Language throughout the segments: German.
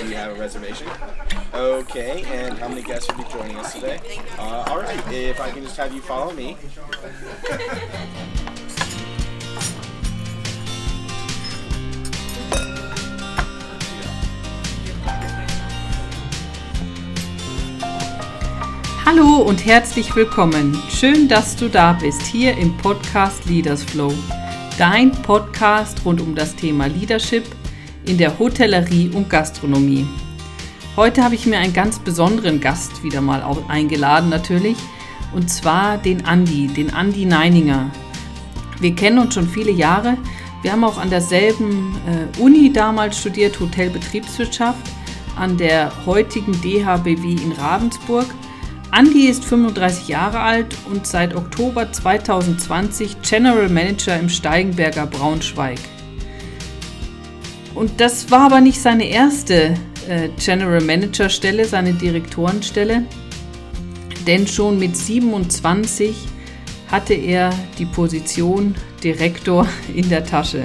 do you have a reservation? Okay, and how many guests will be joining us today? Uh, all right, if I can just have you follow me. Hallo und herzlich willkommen. Schön, dass du da bist, hier im Podcast Leaders Flow. Dein Podcast rund um das Thema Leadership in der Hotellerie und Gastronomie. Heute habe ich mir einen ganz besonderen Gast wieder mal eingeladen natürlich, und zwar den Andi, den Andi Neininger. Wir kennen uns schon viele Jahre. Wir haben auch an derselben äh, Uni damals studiert, Hotelbetriebswirtschaft, an der heutigen DHBW in Ravensburg. Andi ist 35 Jahre alt und seit Oktober 2020 General Manager im Steigenberger Braunschweig. Und das war aber nicht seine erste äh, General Manager Stelle, seine Direktorenstelle, denn schon mit 27 hatte er die Position Direktor in der Tasche.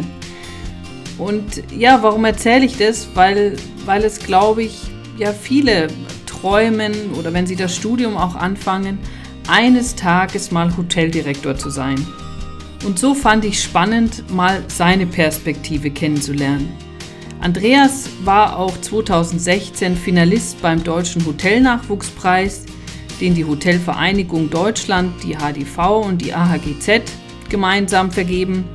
Und ja, warum erzähle ich das? Weil, weil es, glaube ich, ja viele träumen oder wenn sie das Studium auch anfangen, eines Tages mal Hoteldirektor zu sein. Und so fand ich spannend, mal seine Perspektive kennenzulernen. Andreas war auch 2016 Finalist beim Deutschen Hotelnachwuchspreis, den die Hotelvereinigung Deutschland, die HDV und die AHGZ gemeinsam vergeben.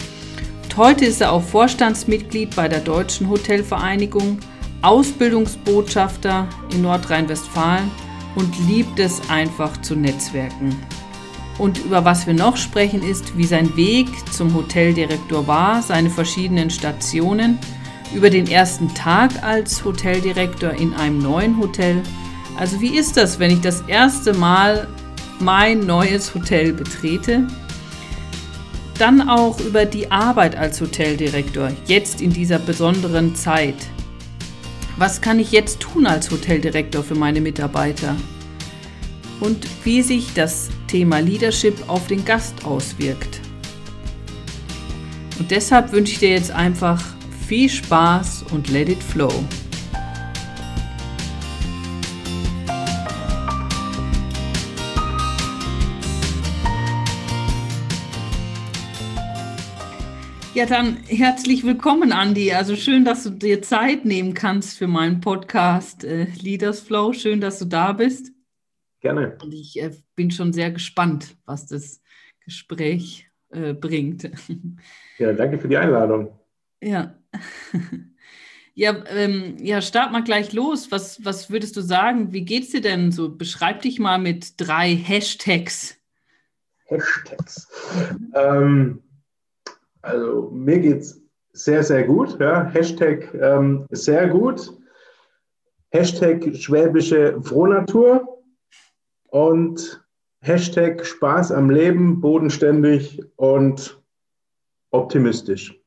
Und heute ist er auch Vorstandsmitglied bei der Deutschen Hotelvereinigung, Ausbildungsbotschafter in Nordrhein-Westfalen und liebt es einfach zu netzwerken. Und über was wir noch sprechen ist, wie sein Weg zum Hoteldirektor war, seine verschiedenen Stationen – über den ersten Tag als Hoteldirektor in einem neuen Hotel. Also wie ist das, wenn ich das erste Mal mein neues Hotel betrete? Dann auch über die Arbeit als Hoteldirektor, jetzt in dieser besonderen Zeit. Was kann ich jetzt tun als Hoteldirektor für meine Mitarbeiter? Und wie sich das Thema Leadership auf den Gast auswirkt. Und deshalb wünsche ich dir jetzt einfach viel Spaß und let it flow. Ja, dann herzlich willkommen, Andi. Also schön, dass du dir Zeit nehmen kannst für meinen Podcast äh, Leaders Flow. Schön, dass du da bist. Gerne. Und ich äh, bin schon sehr gespannt, was das Gespräch äh, bringt. Ja, danke für die Einladung. Ja. Ja, ähm, ja, start mal gleich los. Was, was würdest du sagen? Wie geht's dir denn so? Beschreib dich mal mit drei Hashtags. Hashtags. ähm, also mir geht's sehr, sehr gut. Ja. Hashtag ähm, sehr gut. Hashtag schwäbische Frohnatur und Hashtag Spaß am Leben, bodenständig und optimistisch.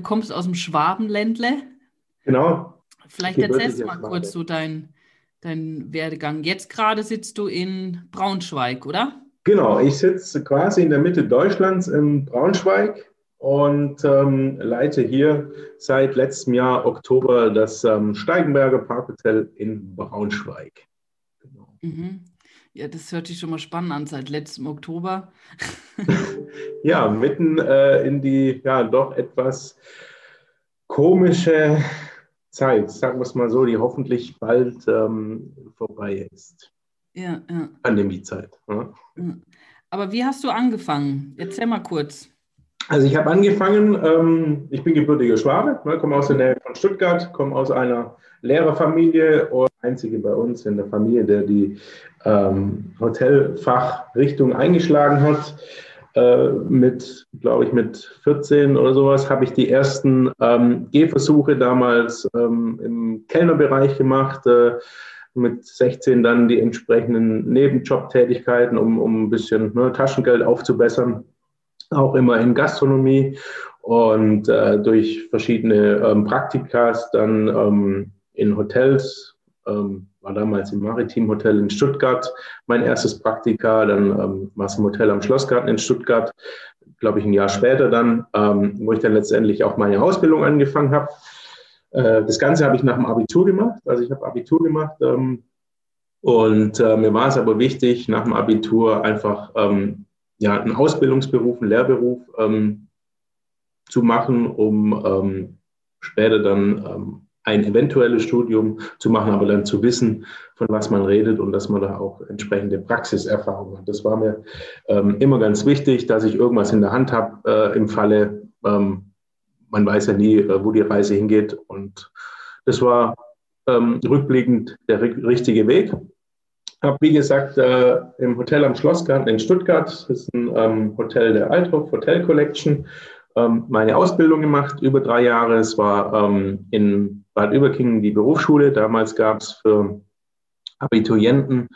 Du kommst aus dem Schwabenländle. Genau. Vielleicht erzählst du mal kurz so deinen dein Werdegang. Jetzt gerade sitzt du in Braunschweig, oder? Genau, ich sitze quasi in der Mitte Deutschlands in Braunschweig und ähm, leite hier seit letztem Jahr Oktober das ähm, Steigenberger Parkhotel in Braunschweig. Genau. Mhm. Ja, das hört sich schon mal spannend an, seit letztem Oktober. ja, mitten äh, in die ja doch etwas komische Zeit, sagen wir es mal so, die hoffentlich bald ähm, vorbei ist. Ja, ja. Pandemiezeit. Ja. Aber wie hast du angefangen? Erzähl mal kurz. Also ich habe angefangen, ähm, ich bin gebürtiger Schwabe, ne, komme aus der Nähe von Stuttgart, komme aus einer Lehrerfamilie und einzige bei uns in der Familie, der die ähm, Hotelfachrichtung eingeschlagen hat. Äh, mit, glaube ich, mit 14 oder sowas habe ich die ersten ähm, Gehversuche damals ähm, im Kellnerbereich gemacht. Äh, mit 16 dann die entsprechenden Nebenjobtätigkeiten, um, um ein bisschen ne, Taschengeld aufzubessern. Auch immer in Gastronomie und äh, durch verschiedene ähm, Praktikas dann ähm, in Hotels, ähm, war damals im Maritim Hotel in Stuttgart mein erstes Praktika, dann ähm, war es im Hotel am Schlossgarten in Stuttgart, glaube ich ein Jahr später dann, ähm, wo ich dann letztendlich auch meine Ausbildung angefangen habe. Äh, das Ganze habe ich nach dem Abitur gemacht. Also ich habe Abitur gemacht ähm, und äh, mir war es aber wichtig, nach dem Abitur einfach ähm, ja, einen Ausbildungsberuf, einen Lehrberuf ähm, zu machen, um später dann ein eventuelles Studium zu machen, aber dann zu wissen, von was man redet und dass man da auch entsprechende Praxiserfahrung hat. Das war mir ähm, immer ganz wichtig, dass ich irgendwas in der Hand habe äh, im Falle, ähm, man weiß ja nie, äh, wo die Reise hingeht. Und das war ähm, rückblickend der richtige Weg. Habe, wie gesagt, äh, im Hotel am Schlossgarten in Stuttgart, das ist ein ähm, Hotel der Althoff Hotel Collection, ähm, meine Ausbildung gemacht, über drei Jahre. Es war ähm, in Bad Überkingen die Berufsschule. Damals gab es für Abiturienten,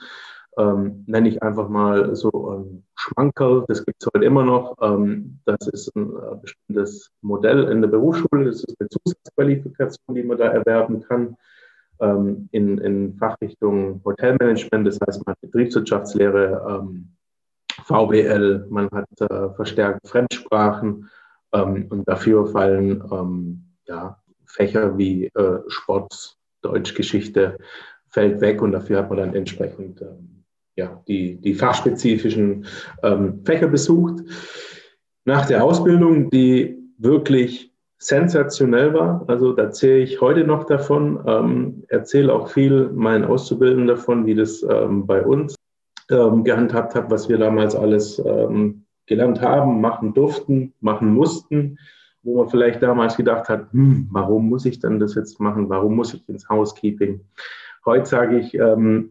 ähm, nenne ich einfach mal so ein Schmankerl, das gibt es heute immer noch. Ähm, das ist ein äh, bestimmtes Modell in der Berufsschule. Das ist eine Zusatzqualifikation, die man da erwerben kann ähm, in, in Fachrichtung Hotelmanagement. Das heißt, man hat Betriebswirtschaftslehre, ähm, VWL, man hat äh, verstärkt Fremdsprachen ähm, und dafür fallen ähm, ja, Fächer wie äh, Sport, Deutschgeschichte fällt weg und dafür hat man dann entsprechend ähm, ja, die, die fachspezifischen ähm, Fächer besucht. Nach der Ausbildung, die wirklich sensationell war, also da erzähle ich heute noch davon, ähm, erzähle auch viel meinen Auszubildenden davon, wie das ähm, bei uns ähm, gehandhabt hat, was wir damals alles ähm, gelernt haben, machen durften, machen mussten, wo man vielleicht damals gedacht hat, hm, warum muss ich denn das jetzt machen, warum muss ich ins Housekeeping? Heute sage ich, ähm,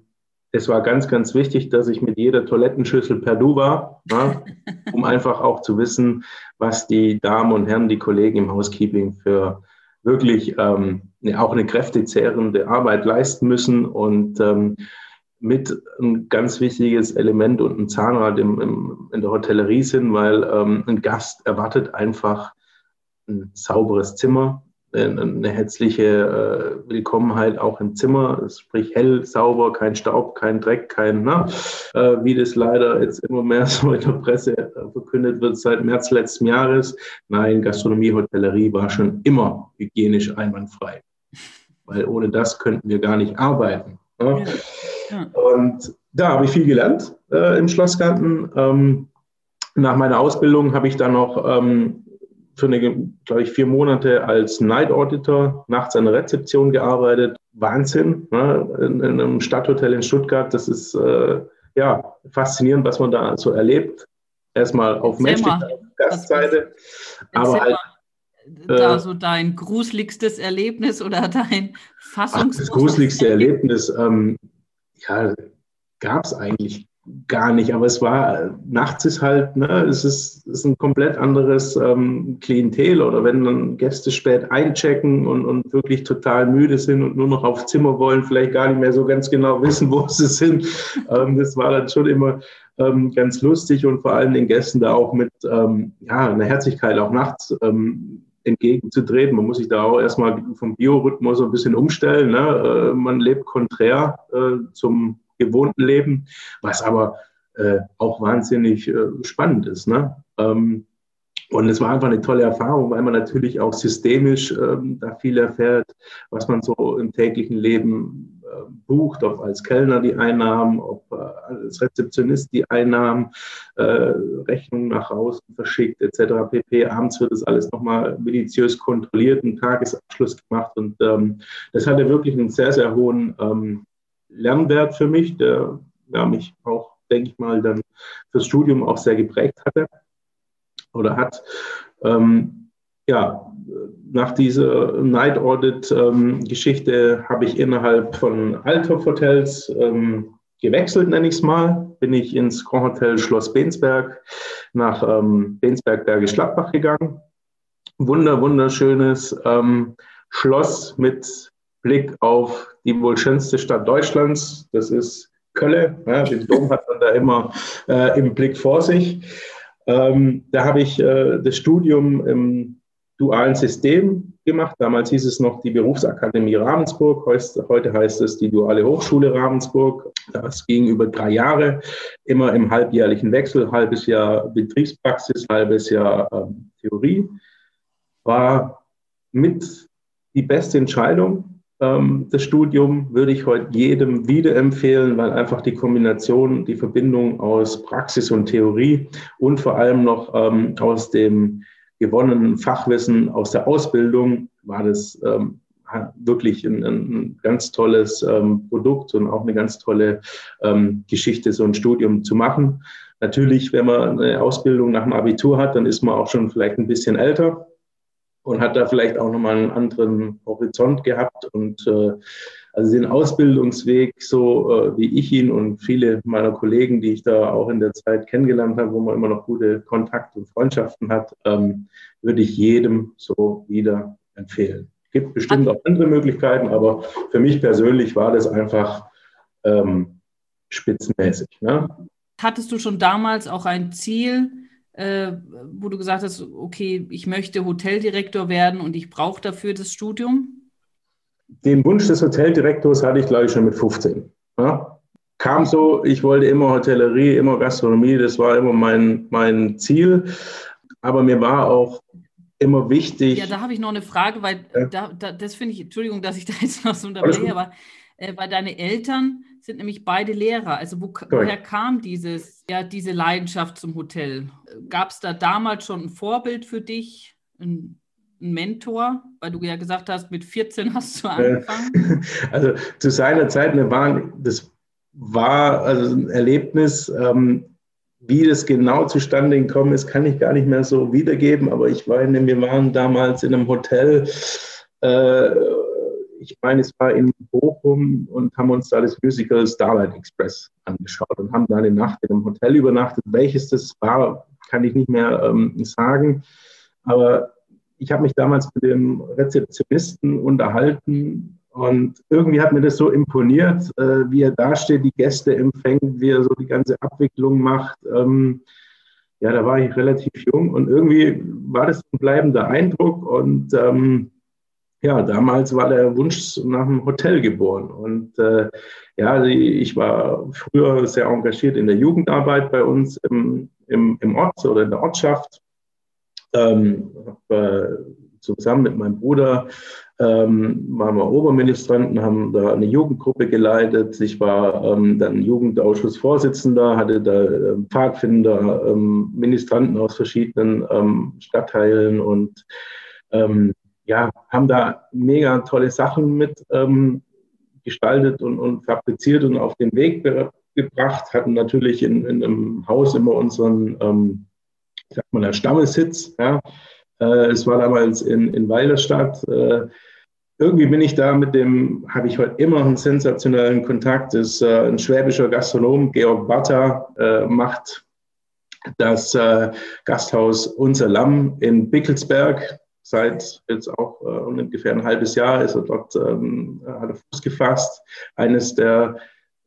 es war ganz, ganz wichtig, dass ich mit jeder Toilettenschüssel per Du war, ja, um einfach auch zu wissen, was die Damen und Herren, die Kollegen im Housekeeping für wirklich ähm, auch eine kräftezehrende Arbeit leisten müssen und ähm, mit ein ganz wichtiges Element und ein Zahnrad im, im, in der Hotellerie sind, weil ähm, ein Gast erwartet einfach ein sauberes Zimmer, eine herzliche äh, Willkommenheit auch im Zimmer, sprich hell, sauber, kein Staub, kein Dreck, kein, na, äh, wie das leider jetzt immer mehr so in der Presse äh, verkündet wird seit März letzten Jahres. Nein, Gastronomie, Hotellerie war schon immer hygienisch einwandfrei, weil ohne das könnten wir gar nicht arbeiten. Ja. Ja. Und da habe ich viel gelernt äh, im Schlossgarten. Ähm, nach meiner Ausbildung habe ich dann noch ähm, für eine, glaube ich, vier Monate als Night Auditor nachts an der Rezeption gearbeitet. Wahnsinn, ne? in, in, einem Stadthotel in Stuttgart. Das ist äh, ja faszinierend, was man da so erlebt. Erstmal auf menschlicher Gastseite, aber halt da äh, so dein gruseligstes Erlebnis oder dein Fassungs Das gruseligste Erlebnis, ähm, ja, gab es eigentlich gar nicht, aber es war, nachts ist halt, ne, es ist, ist ein komplett anderes ähm, Klientel oder wenn dann Gäste spät einchecken und, und wirklich total müde sind und nur noch aufs Zimmer wollen, vielleicht gar nicht mehr so ganz genau wissen, wo sie sind. Ähm, das war dann schon immer ähm, ganz lustig und vor allem den Gästen da auch mit ähm, ja, einer Herzlichkeit auch nachts ähm, entgegenzutreten. Man muss sich da auch erstmal vom Biorhythmus ein bisschen umstellen. Ne? Äh, man lebt konträr äh, zum gewohnten Leben, was aber äh, auch wahnsinnig äh, spannend ist. Ne? Ähm, und es war einfach eine tolle Erfahrung, weil man natürlich auch systemisch ähm, da viel erfährt, was man so im täglichen Leben äh, bucht, ob als Kellner die Einnahmen, ob äh, als Rezeptionist die Einnahmen, äh, Rechnungen nach außen verschickt etc. pp. Abends wird das alles nochmal minutiös kontrolliert, einen Tagesabschluss gemacht und ähm, das hatte wirklich einen sehr, sehr hohen ähm, Lernwert für mich, der ja, mich auch, denke ich mal, dann fürs Studium auch sehr geprägt hatte oder hat. Ähm, ja, nach dieser Night Audit ähm, habe ich innerhalb von Althoff Hotels ähm, gewechselt, nenne ich es mal. Bin ich ins Grand Hotel Schloss Bensberg nach ähm, Bensberg Bergisch Gladbach gegangen. Wunder, wunderschönes ähm, Schloss mit Blick auf die wohl schönste Stadt Deutschlands. Das ist Köln. Ja, den Dom hat man da immer äh, im Blick vor sich. Ähm, da habe ich äh, das Studium im dualen System gemacht. Damals hieß es noch die Berufsakademie Ravensburg. Heute heißt es die Duale Hochschule Ravensburg. Das ging über drei Jahre, immer im halbjährlichen Wechsel, halbes Jahr Betriebspraxis, halbes Jahr ähm, Theorie. War mit die beste Entscheidung. Ähm, das Studium würde ich heute jedem wieder empfehlen, weil einfach die Kombination, die Verbindung aus Praxis und Theorie und vor allem noch ähm, aus dem gewonnenen Fachwissen aus der Ausbildung war das ähm, wirklich ein, ein, ganz tolles Produkt und auch eine ganz tolle Geschichte, so ein Studium zu machen. Natürlich, wenn man eine Ausbildung nach dem Abitur hat, dann ist man auch schon vielleicht ein bisschen älter und hat da vielleicht auch nochmal einen anderen Horizont gehabt. Und äh, also den Ausbildungsweg, so äh, wie ich ihn und viele meiner Kollegen, die ich da auch in der Zeit kennengelernt habe, wo man immer noch gute Kontakte und Freundschaften hat, ähm, würde ich jedem so wieder empfehlen. Es gibt bestimmt auch andere Möglichkeiten, aber für mich persönlich war das einfach ähm, spitzenmäßig. Ne? Hattest du schon damals auch ein Ziel, äh, wo du gesagt hast, okay, ich möchte Hoteldirektor werden und ich brauche dafür das Studium? Den Wunsch des Hoteldirektors hatte ich, glaube ich, schon mit 15. Ja? Kam so, ich wollte immer Hotellerie, immer Gastronomie, das war immer mein, mein Ziel. Aber mir war auch immer wichtig. Ja, da habe ich noch eine Frage, weil ja. da, da, das finde ich, Entschuldigung, dass ich da jetzt noch so unterbreche, aber äh, weil deine Eltern sind nämlich beide Lehrer. Also wo, woher kam dieses, ja, diese Leidenschaft zum Hotel? Gab es da damals schon ein Vorbild für dich, ein, ein, Mentor? Weil du ja gesagt hast, mit 14 hast du angefangen. Also zu seiner Zeit, wir waren, das war also ein Erlebnis, ähm, wie das genau zustande gekommen ist, kann ich gar nicht mehr so wiedergeben, aber ich meine, wir waren damals in einem Hotel, äh, ich meine, es war in Bochum und haben uns da das Musical Starlight Express angeschaut und haben da eine Nacht in einem Hotel übernachtet. Welches das war, kann ich nicht mehr ähm, sagen. Aber ich habe mich damals mit dem Rezeptionisten unterhalten und irgendwie hat mir das so imponiert, äh, wie er da steht, die Gäste empfängt, wie er so die ganze Abwicklung macht. Ähm, ja, da war ich relativ jung und irgendwie war das ein bleibender Eindruck und ähm, ja, damals war der Wunsch nach einem Hotel geboren. Und äh, ja, ich war früher sehr engagiert in der Jugendarbeit bei uns im, im, im Ort oder in der Ortschaft. Ähm, hab, äh, zusammen mit meinem Bruder ähm, waren wir Oberministranten, haben da eine Jugendgruppe geleitet. Ich war ähm, dann Jugendausschussvorsitzender, hatte da äh, Pfadfinder, ähm, Ministranten aus verschiedenen ähm, Stadtteilen und ähm, ja, haben da mega tolle Sachen mit ähm, gestaltet und, und fabriziert und auf den Weg gebracht, hatten natürlich in, in einem Haus immer unseren, ähm, ich sag mal, Stammesitz. Ja. Äh, es war damals in, in Weilerstadt. Äh, irgendwie bin ich da mit dem, habe ich heute immer einen sensationellen Kontakt. Das ist äh, ein schwäbischer Gastronom, Georg Batter, äh, macht das äh, Gasthaus Unser Lamm in Bickelsberg seit jetzt auch äh, ungefähr ein halbes Jahr ist er dort, ähm, hat er Fuß gefasst. Eines der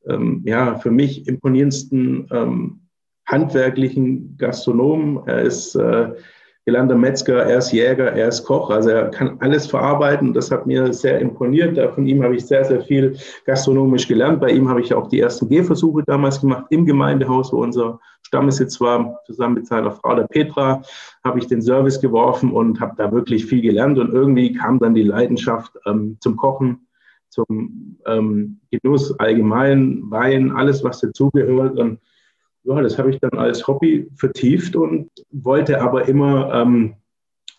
ähm, ja, für mich imponierendsten ähm, handwerklichen Gastronomen. Er ist äh, gelernter Metzger, er ist Jäger, er ist Koch, also er kann alles verarbeiten. Das hat mir sehr imponiert. Von ihm habe ich sehr, sehr viel gastronomisch gelernt. Bei ihm habe ich auch die ersten Gehversuche damals gemacht im Gemeindehaus, wo unser Stammesitz war. Zusammen mit seiner Frau, der Petra, habe ich den Service geworfen und habe da wirklich viel gelernt. Und irgendwie kam dann die Leidenschaft ähm, zum Kochen, zum ähm, Genuss allgemein, Wein, alles, was dazugehört. Und ja, das habe ich dann als Hobby vertieft und wollte aber immer ähm,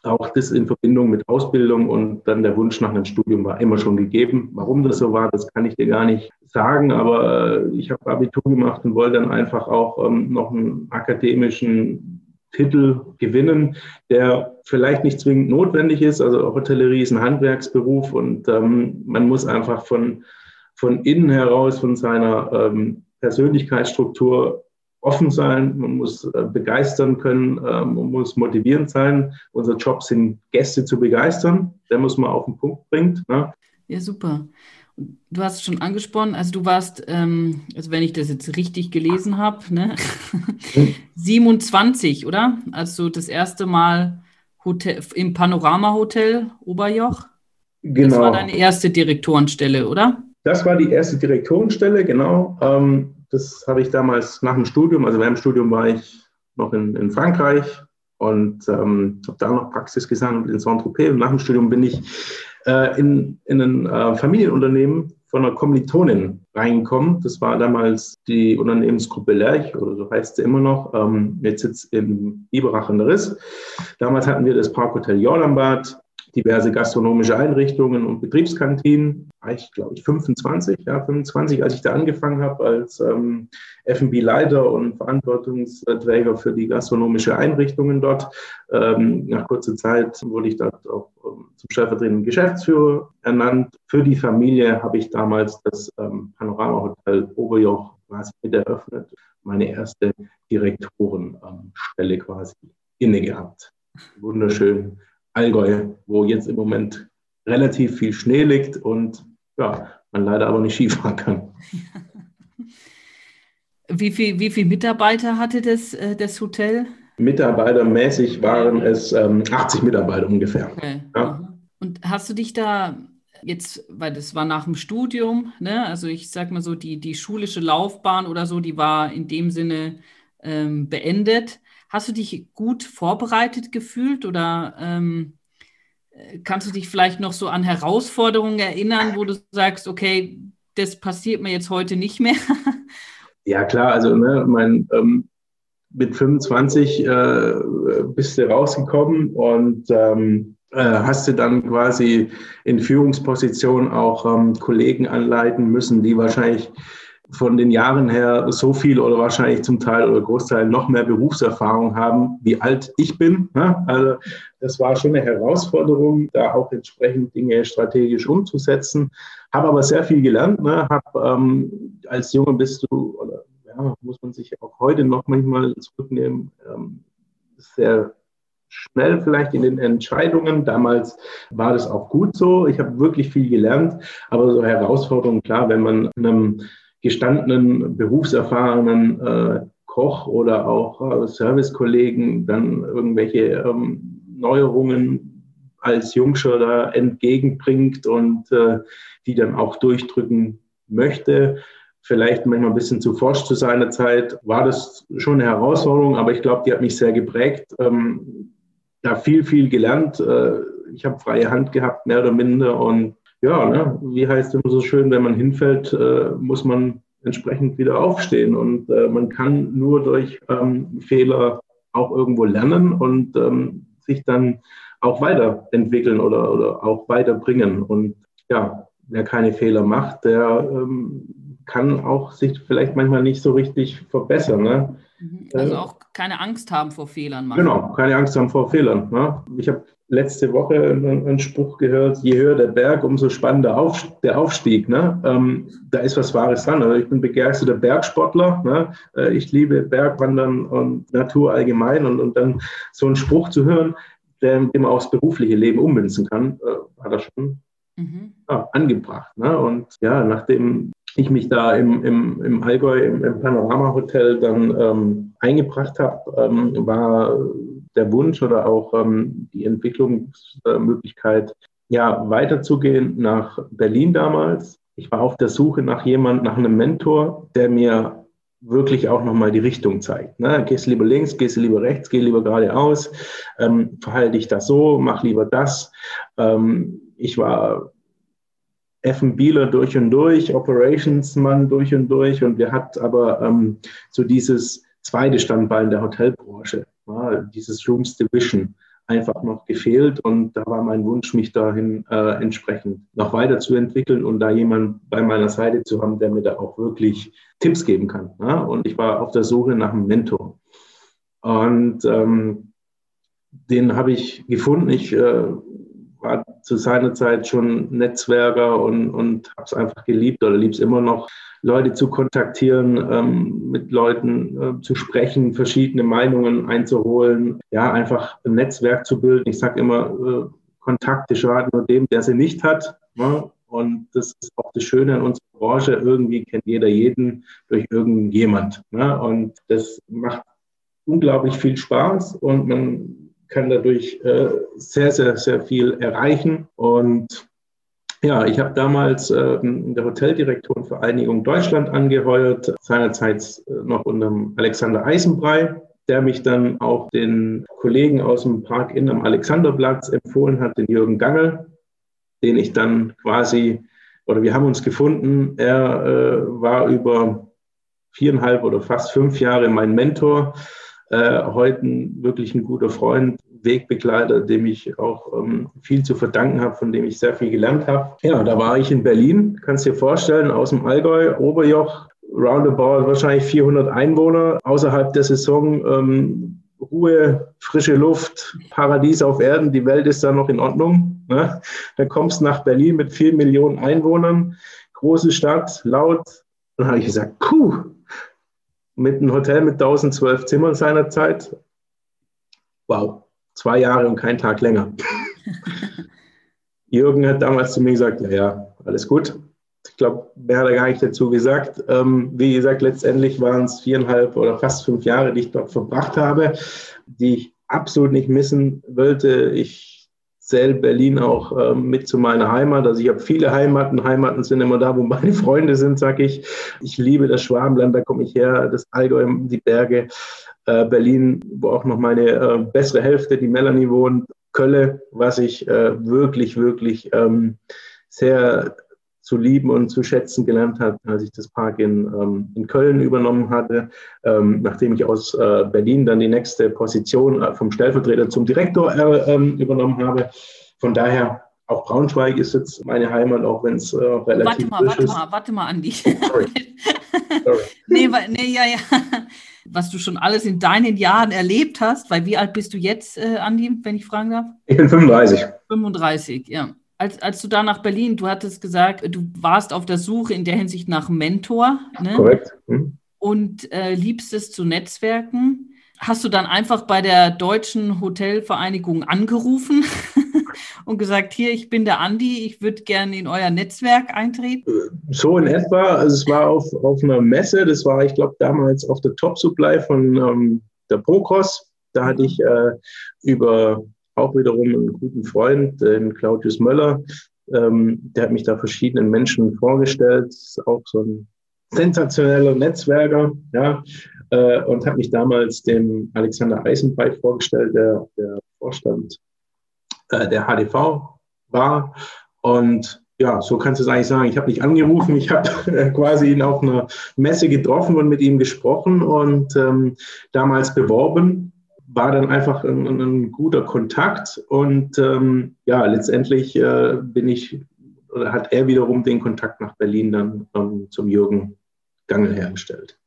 auch das in Verbindung mit Ausbildung und dann der Wunsch nach einem Studium war immer schon gegeben. Warum das so war, das kann ich dir gar nicht sagen, aber äh, ich habe Abitur gemacht und wollte dann einfach auch ähm, noch einen akademischen Titel gewinnen, der vielleicht nicht zwingend notwendig ist. Also Hotellerie ist ein Handwerksberuf und ähm, man muss einfach von, von innen heraus, von seiner ähm, Persönlichkeitsstruktur offen sein, man muss äh, begeistern können, äh, man muss motivierend sein. Unser Job sind, Gäste zu begeistern. Der muss man auf den Punkt bringen. Ne? Ja, super. Du hast es schon angesprochen, also du warst, ähm, also wenn ich das jetzt richtig gelesen habe, ne? 27, oder? Also das erste Mal Hotel, im Panorama-Hotel Oberjoch. Genau. Das war deine erste Direktorenstelle, oder? Das war die erste Direktorenstelle, genau. Ähm, das habe ich damals nach dem Studium, also während dem Studium war ich noch in, in Frankreich und ähm, habe da noch Praxis gesammelt in Saint-Tropez. Und nach dem Studium bin ich äh, in, in ein äh, Familienunternehmen von einer Kommilitonin reingekommen. Das war damals die Unternehmensgruppe Lerch, oder so heißt sie immer noch. Ähm, jetzt sitzt in Biberach in der Riss. Damals hatten wir das Parkhotel Jordanbad, diverse gastronomische Einrichtungen und Betriebskantinen. Ich glaube ich 25, ja 25, als ich da angefangen habe als ähm, F&B-Leiter und Verantwortungsträger für die gastronomische Einrichtungen dort. Ähm, nach kurzer Zeit wurde ich dort auch ähm, zum stellvertretenden Geschäftsführer ernannt. Für die Familie habe ich damals das ähm, Panorama Hotel Oberjoch quasi mit eröffnet, meine erste Direktorenstelle quasi inne gehabt. Wunderschön Allgäu, wo jetzt im Moment relativ viel Schnee liegt und ja, man leider aber nicht Skifahren kann. Wie viele wie viel Mitarbeiter hatte das, äh, das Hotel? Mitarbeitermäßig waren es ähm, 80 Mitarbeiter ungefähr. Okay. Ja. Und hast du dich da jetzt, weil das war nach dem Studium, ne? also ich sag mal so, die, die schulische Laufbahn oder so, die war in dem Sinne ähm, beendet. Hast du dich gut vorbereitet gefühlt oder ähm, kannst du dich vielleicht noch so an Herausforderungen erinnern, wo du sagst, okay, das passiert mir jetzt heute nicht mehr? ja, klar, also ne, mein, ähm, mit 25 äh, bist du rausgekommen und ähm, äh, hast du dann quasi in Führungsposition auch ähm, Kollegen anleiten müssen, die wahrscheinlich von den Jahren her so viel oder wahrscheinlich zum Teil oder Großteil noch mehr Berufserfahrung haben, wie alt ich bin. Ne? Also das war schon eine Herausforderung, da auch entsprechend Dinge strategisch umzusetzen. Habe aber sehr viel gelernt. Ne? Hab, ähm, als Junge bist du, oder ja, muss man sich auch heute noch manchmal zurücknehmen, ähm, sehr schnell vielleicht in den Entscheidungen. Damals war das auch gut so. Ich habe wirklich viel gelernt, aber so Herausforderungen, klar, wenn man einem gestandenen, berufserfahrenen äh, Koch oder auch äh, Servicekollegen dann irgendwelche ähm, Neuerungen als Jungscher da entgegenbringt und äh, die dann auch durchdrücken möchte. Vielleicht manchmal ein bisschen zu forsch zu seiner Zeit, war das schon eine Herausforderung, aber ich glaube, die hat mich sehr geprägt. Ähm, da viel, viel gelernt. Äh, ich habe freie Hand gehabt, mehr oder minder, und ja, ne, wie heißt es immer so schön, wenn man hinfällt, äh, muss man entsprechend wieder aufstehen. Und äh, man kann nur durch ähm, Fehler auch irgendwo lernen und ähm, sich dann auch weiterentwickeln oder, oder auch weiterbringen. Und ja, wer keine Fehler macht, der ähm, kann auch sich vielleicht manchmal nicht so richtig verbessern. Ne? Mhm. Also äh, auch keine Angst haben vor Fehlern machen. Genau, keine Angst haben vor Fehlern. Ne? Ich habe letzte Woche einen, Spruch gehört, je höher der Berg, umso spannender auf, der Aufstieg. Ne? Ähm, da ist was Wahres dran. Also ich bin begeisterter Bergsportler. Ne? Äh, ich liebe Bergwandern und Natur allgemein. Und, und dann so einen Spruch zu hören, der, den man aufs berufliche Leben ummünzen kann, äh, hat er schon mhm. ja, angebracht. Ne? Und ja, nachdem ich mich da im, im, im Allgäu, im, im Panorama Hotel dann ähm, eingebracht habe, ähm, war der Wunsch oder auch ähm, die Entwicklungsmöglichkeit, ja, weiterzugehen nach Berlin damals. Ich war auf der Suche nach jemand, nach einem Mentor, der mir wirklich auch nochmal die Richtung zeigt. Ne? Gehst lieber links, gehst lieber rechts, geh lieber geradeaus, ähm, verhalte dich das so, mach lieber das. Ähm, ich war F&Bler durch und durch, Operationsmann durch und durch und wir hatten aber ähm, so dieses zweite Standbein der Hotelbranche, ja, dieses Rooms Division einfach noch gefehlt und da war mein Wunsch, mich dahin äh, entsprechend noch weiterzuentwickeln und da jemand bei meiner Seite zu haben, der mir da auch wirklich Tipps geben kann. Ja? Und ich war auf der Suche nach einem Mentor. Und ähm, den habe ich gefunden. Ich äh, war zu seiner Zeit schon Netzwerker und, und habe es einfach geliebt oder liebe es immer noch, Leute zu kontaktieren, ähm, mit Leuten äh, zu sprechen, verschiedene Meinungen einzuholen, ja, einfach ein Netzwerk zu bilden. Ich sage immer, äh, Kontakte schaden nur dem, der sie nicht hat. Ne? Und das ist auch das Schöne an unserer Branche. Irgendwie kennt jeder jeden durch irgendjemand. Ne? Und das macht unglaublich viel Spaß und man kann dadurch äh, sehr, sehr, sehr viel erreichen. Und ja, ich habe damals äh, in der Hoteldirektorenvereinigung Deutschland angeheuert, seinerzeit äh, noch unter Alexander Eisenbrei, der mich dann auch den Kollegen aus dem Park Inn am Alexanderplatz empfohlen hat, den Jürgen Gangel. den ich dann quasi, oder wir haben uns gefunden. Er äh, war über viereinhalb oder fast fünf Jahre mein Mentor, äh, heute wirklich ein guter Freund, Wegbegleiter, dem ich auch ähm, viel zu verdanken habe, von dem ich sehr viel gelernt habe. Ja, da war ich in Berlin, kannst dir vorstellen, aus dem Allgäu, Oberjoch, roundabout wahrscheinlich 400 Einwohner, außerhalb der Saison ähm, Ruhe, frische Luft, Paradies auf Erden, die Welt ist da noch in Ordnung. Ne? Dann kommst du nach Berlin mit vier Millionen Einwohnern, große Stadt, laut. Dann habe ich gesagt, puh, mit einem Hotel mit 1012 Zimmern seinerzeit. Wow, zwei Jahre und kein Tag länger. Jürgen hat damals zu mir gesagt, ja, ja, alles gut. Ich glaube, mehr hat er gar nicht dazu gesagt. Ähm, wie gesagt, letztendlich waren es viereinhalb oder fast fünf Jahre, die ich dort verbracht habe, die ich absolut nicht missen wollte. Ich zähle Berlin auch ähm, mit zu meiner Heimat. Also ich habe viele Heimaten. Heimaten sind immer da, wo meine Freunde sind, sage ich. Ich liebe das Schwabenland, da komme ich her, das Allgäu, die Berge. Äh, Berlin, wo auch noch meine äh, bessere Hälfte, die Melanie wohnt. Kölle, was ich äh, wirklich, wirklich ähm, sehr zu lieben und zu schätzen gelernt habe, als ich das Park in, ähm, in Köln übernommen hatte, ähm, nachdem ich aus äh, Berlin dann die nächste Position äh, vom Stellvertreter zum Direktor äh, ähm, übernommen habe. Von daher auch Braunschweig ist jetzt meine Heimat, auch wenn es äh, relativ Warte mal, warte ist. mal, warte mal, Andi. Sorry. Sorry. nee, nee, ja, ja. Was du schon alles in deinen Jahren erlebt hast, weil wie alt bist du jetzt, äh, Andi, wenn ich fragen darf? Ich bin 35. 35, ja als, als du da nach Berlin, du hattest gesagt, du warst auf der Suche in der Hinsicht nach Mentor. Ne? Korrekt. Hm. Und äh, liebst es zu Netzwerken. Hast du dann einfach bei der Deutschen Hotelvereinigung angerufen und gesagt, hier, ich bin der Andi, ich würde gerne in euer Netzwerk eintreten? So in etwa. Also es war auf, auf einer Messe, das war, ich glaube, damals auf der Top Supply von ähm, der Procross. Da hatte ich äh, über auch wiederum einen guten Freund, den Claudius Möller. Ähm, der hat mich da verschiedenen Menschen vorgestellt, auch so ein sensationeller Netzwerker, ja, äh, und hat mich damals dem Alexander Eisenbreit vorgestellt, der, der Vorstand äh, der HDV war. Und ja, so kannst du es eigentlich sagen. Ich habe nicht angerufen, ich habe quasi ihn auf einer Messe getroffen und mit ihm gesprochen und ähm, damals beworben war dann einfach ein, ein guter Kontakt und ähm, ja, letztendlich äh, bin ich oder hat er wiederum den Kontakt nach Berlin dann ähm, zum Jürgen Gangel hergestellt.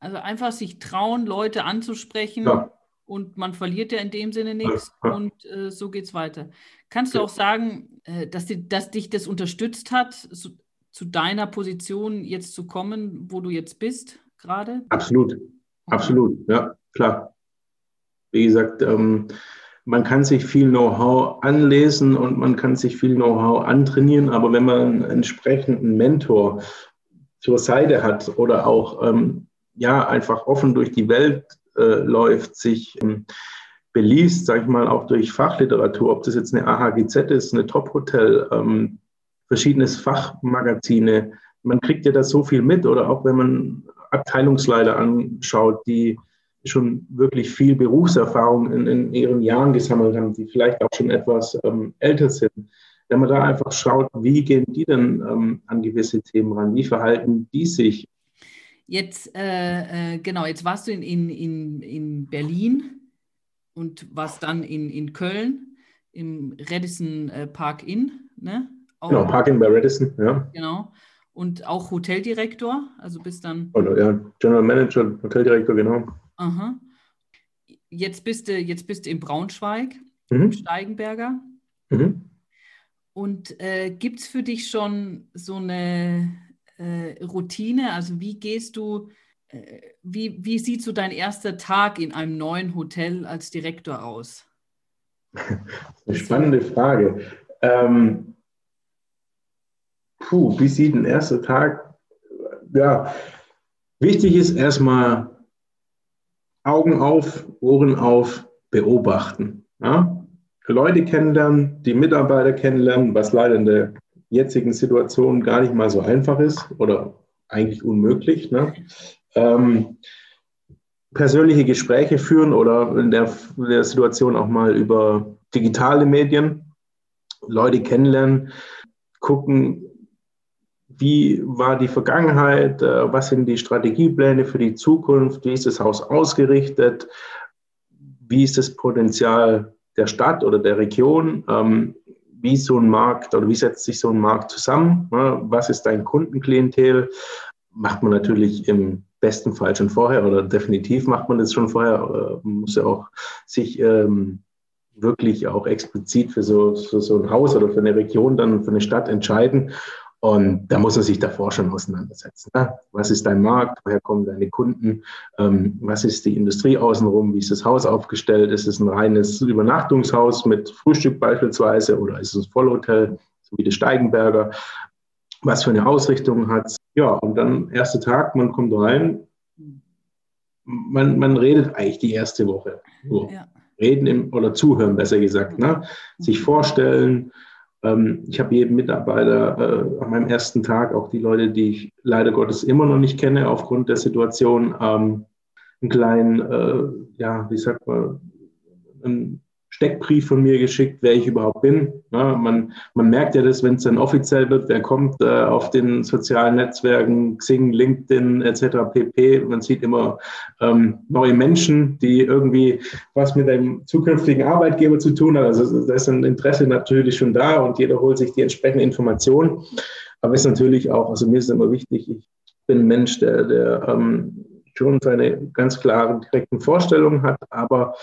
Also einfach sich trauen, Leute anzusprechen ja. und man verliert ja in dem Sinne nichts Ja. und äh, so geht's weiter. Kannst du auch sagen, äh, dass, die, dass dich das unterstützt hat, so, zu deiner Position jetzt zu kommen, wo du jetzt bist gerade? Absolut, absolut, ja, klar. Wie gesagt, ähm, man kann sich viel Know-how anlesen und man kann sich viel Know-how antrainieren, aber wenn man einen entsprechenden Mentor zur Seite hat oder auch ähm, ja einfach offen durch die Welt äh, läuft, sich ähm, beliest, sage ich mal, auch durch Fachliteratur, ob das jetzt eine AHGZ ist, eine Top-Hotel, ähm, verschiedenes Fachmagazine, man kriegt ja da so viel mit oder auch wenn man Abteilungsleiter anschaut, die schon wirklich viel Berufserfahrung in, in ihren Jahren gesammelt haben, die vielleicht auch schon etwas ähm, älter sind. Wenn man da einfach schaut, wie gehen die denn ähm, an gewisse Themen ran, wie verhalten die sich? Jetzt, äh, äh, genau, jetzt warst du in, in, in, in Berlin und warst dann in, in Köln im Radisson äh, Park Inn, ne? Auch, Genau, Parking bei Radisson, ja. genau. Und auch Hoteldirektor, also bist dann, Oder ja, General Manager, Hoteldirektor, genau. Aha. Jetzt bist du, jetzt bist du in Braunschweig, Mhm. Steigenberger. Mhm. Und äh, gibt es für dich schon so eine äh, Routine? Also wie gehst du, äh, wie, wie sieht so dein erster Tag in einem neuen Hotel als Direktor aus? Eine spannende Frage. Ähm, puh, wie sieht ein erster Tag? Ja, wichtig ist erstmal Augen auf, Ohren auf, beobachten. Ja? Leute kennenlernen, die Mitarbeiter kennenlernen, was leider in der jetzigen Situation gar nicht mal so einfach ist oder eigentlich unmöglich. Ne? Ähm, persönliche Gespräche führen oder in der, in der Situation auch mal über digitale Medien Leute kennenlernen, gucken, wie war die Vergangenheit, äh, was sind die Strategiepläne für die Zukunft, wie ist das Haus ausgerichtet, wie ist das Potenzial der Stadt oder der Region, ähm, wie so ein Markt oder wie setzt sich so ein Markt zusammen, was ist dein Kundenklientel, macht man natürlich im besten Fall schon vorher oder definitiv macht man das schon vorher, äh, man muss ja auch sich ähm, wirklich auch explizit für so, für so ein Haus oder für eine Region, dann für eine Stadt entscheiden. Und da muss man sich davor schon auseinandersetzen. Ne? Was ist dein Markt? Woher kommen deine Kunden? Ähm, was ist die Industrie außenrum? Wie ist das Haus aufgestellt? Ist es ein reines Übernachtungshaus mit Frühstück beispielsweise oder ist es ein Vollhotel, so wie der Steigenberger? Was für eine Ausrichtung hat es? Ja, und dann erster Tag, man kommt rein, man, man redet eigentlich die erste Woche. So. Ja reden im, oder zuhören, besser gesagt. Ne? Sich vorstellen. Ähm, ich habe jeden Mitarbeiter äh, an meinem ersten Tag, auch die Leute, die ich leider Gottes immer noch nicht kenne aufgrund der Situation, ähm, einen kleinen, äh, ja, wie sagt man, einen Steckbrief von mir geschickt, wer ich überhaupt bin. Ja, man, man merkt ja das, wenn es dann offiziell wird, wer kommt äh, auf den sozialen Netzwerken, Xing, LinkedIn etc. pp. Man sieht immer ähm, neue Menschen, die irgendwie was mit einem zukünftigen Arbeitgeber zu tun haben. Also da ist ein Interesse natürlich schon da und jeder holt sich die entsprechende Information. Aber es ist natürlich auch, also mir ist immer wichtig, ich bin ein Mensch, der, der ähm, schon seine ganz klaren, direkten Vorstellungen hat, aber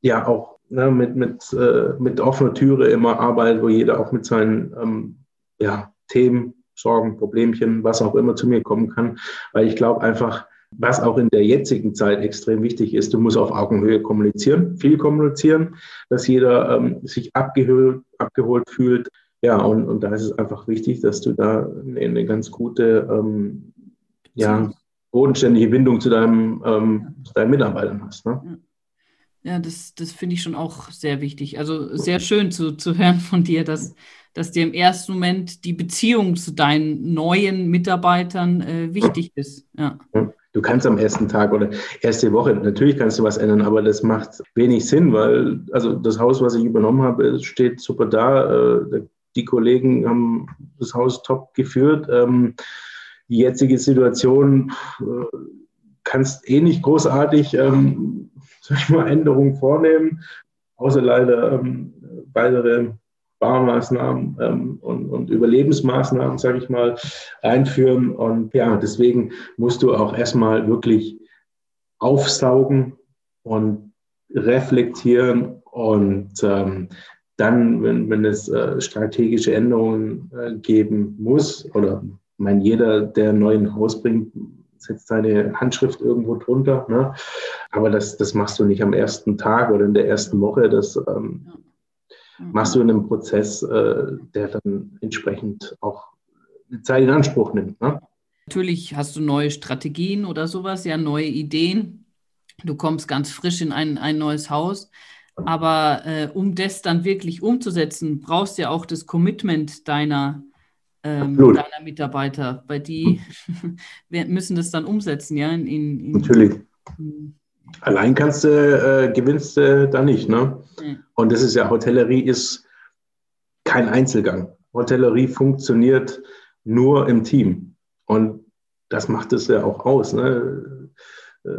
ja auch ne, mit, mit, äh, mit offener Türe immer arbeitet, wo jeder auch mit seinen ähm, ja, Themen, Sorgen, Problemchen, was auch immer zu mir kommen kann. Weil ich glaube einfach, was auch in der jetzigen Zeit extrem wichtig ist, du musst auf Augenhöhe kommunizieren, viel kommunizieren, dass jeder ähm, sich abgeholt, abgeholt fühlt. Ja, und, und da ist es einfach wichtig, dass du da eine, ganz gute, ähm, ja, bodenständige Bindung zu deinem, ähm, zu deinen Mitarbeitern hast. Ne? Ja, das, das finde ich schon auch sehr wichtig. Also sehr schön zu, zu hören von dir, dass, dass dir im ersten Moment die Beziehung zu deinen neuen Mitarbeitern äh, wichtig ist. Ja. Du kannst am ersten Tag oder erste Woche, natürlich kannst du was ändern, aber das macht wenig Sinn, weil also das Haus, was ich übernommen habe, steht super da. Äh, die Kollegen haben das Haus top geführt. Ähm, die jetzige Situation äh, kannst eh nicht großartig ähm, sag ich mal, Änderungen vornehmen, außer leider ähm, weitere Barmaßnahmen ähm, und, und, Überlebensmaßnahmen, sage ich mal, einführen. Und ja, deswegen musst du auch erstmal wirklich aufsaugen und reflektieren und ähm, dann, wenn, wenn es äh, strategische Änderungen äh, geben muss, oder ich meine, jeder, der ein neues Haus bringt, setzt seine Handschrift irgendwo drunter. Ne? Aber das, das machst du nicht am ersten Tag oder in der ersten Woche. Das ähm, machst du in einem Prozess, äh, der dann entsprechend auch eine Zeit in Anspruch nimmt. Ne? Natürlich hast du neue Strategien oder sowas, ja, neue Ideen. Du kommst ganz frisch in ein, ein neues Haus. Aber äh, um das dann wirklich umzusetzen, brauchst du ja auch das Commitment deiner, ähm, deiner Mitarbeiter, weil die müssen das dann umsetzen, ja. In, in, Natürlich. In, Allein kannst du, äh, gewinnst du da nicht, ne? Mhm. Und das ist ja, Hotellerie ist kein Einzelgang. Hotellerie funktioniert nur im Team. Und das macht es ja auch aus. Ne? Äh,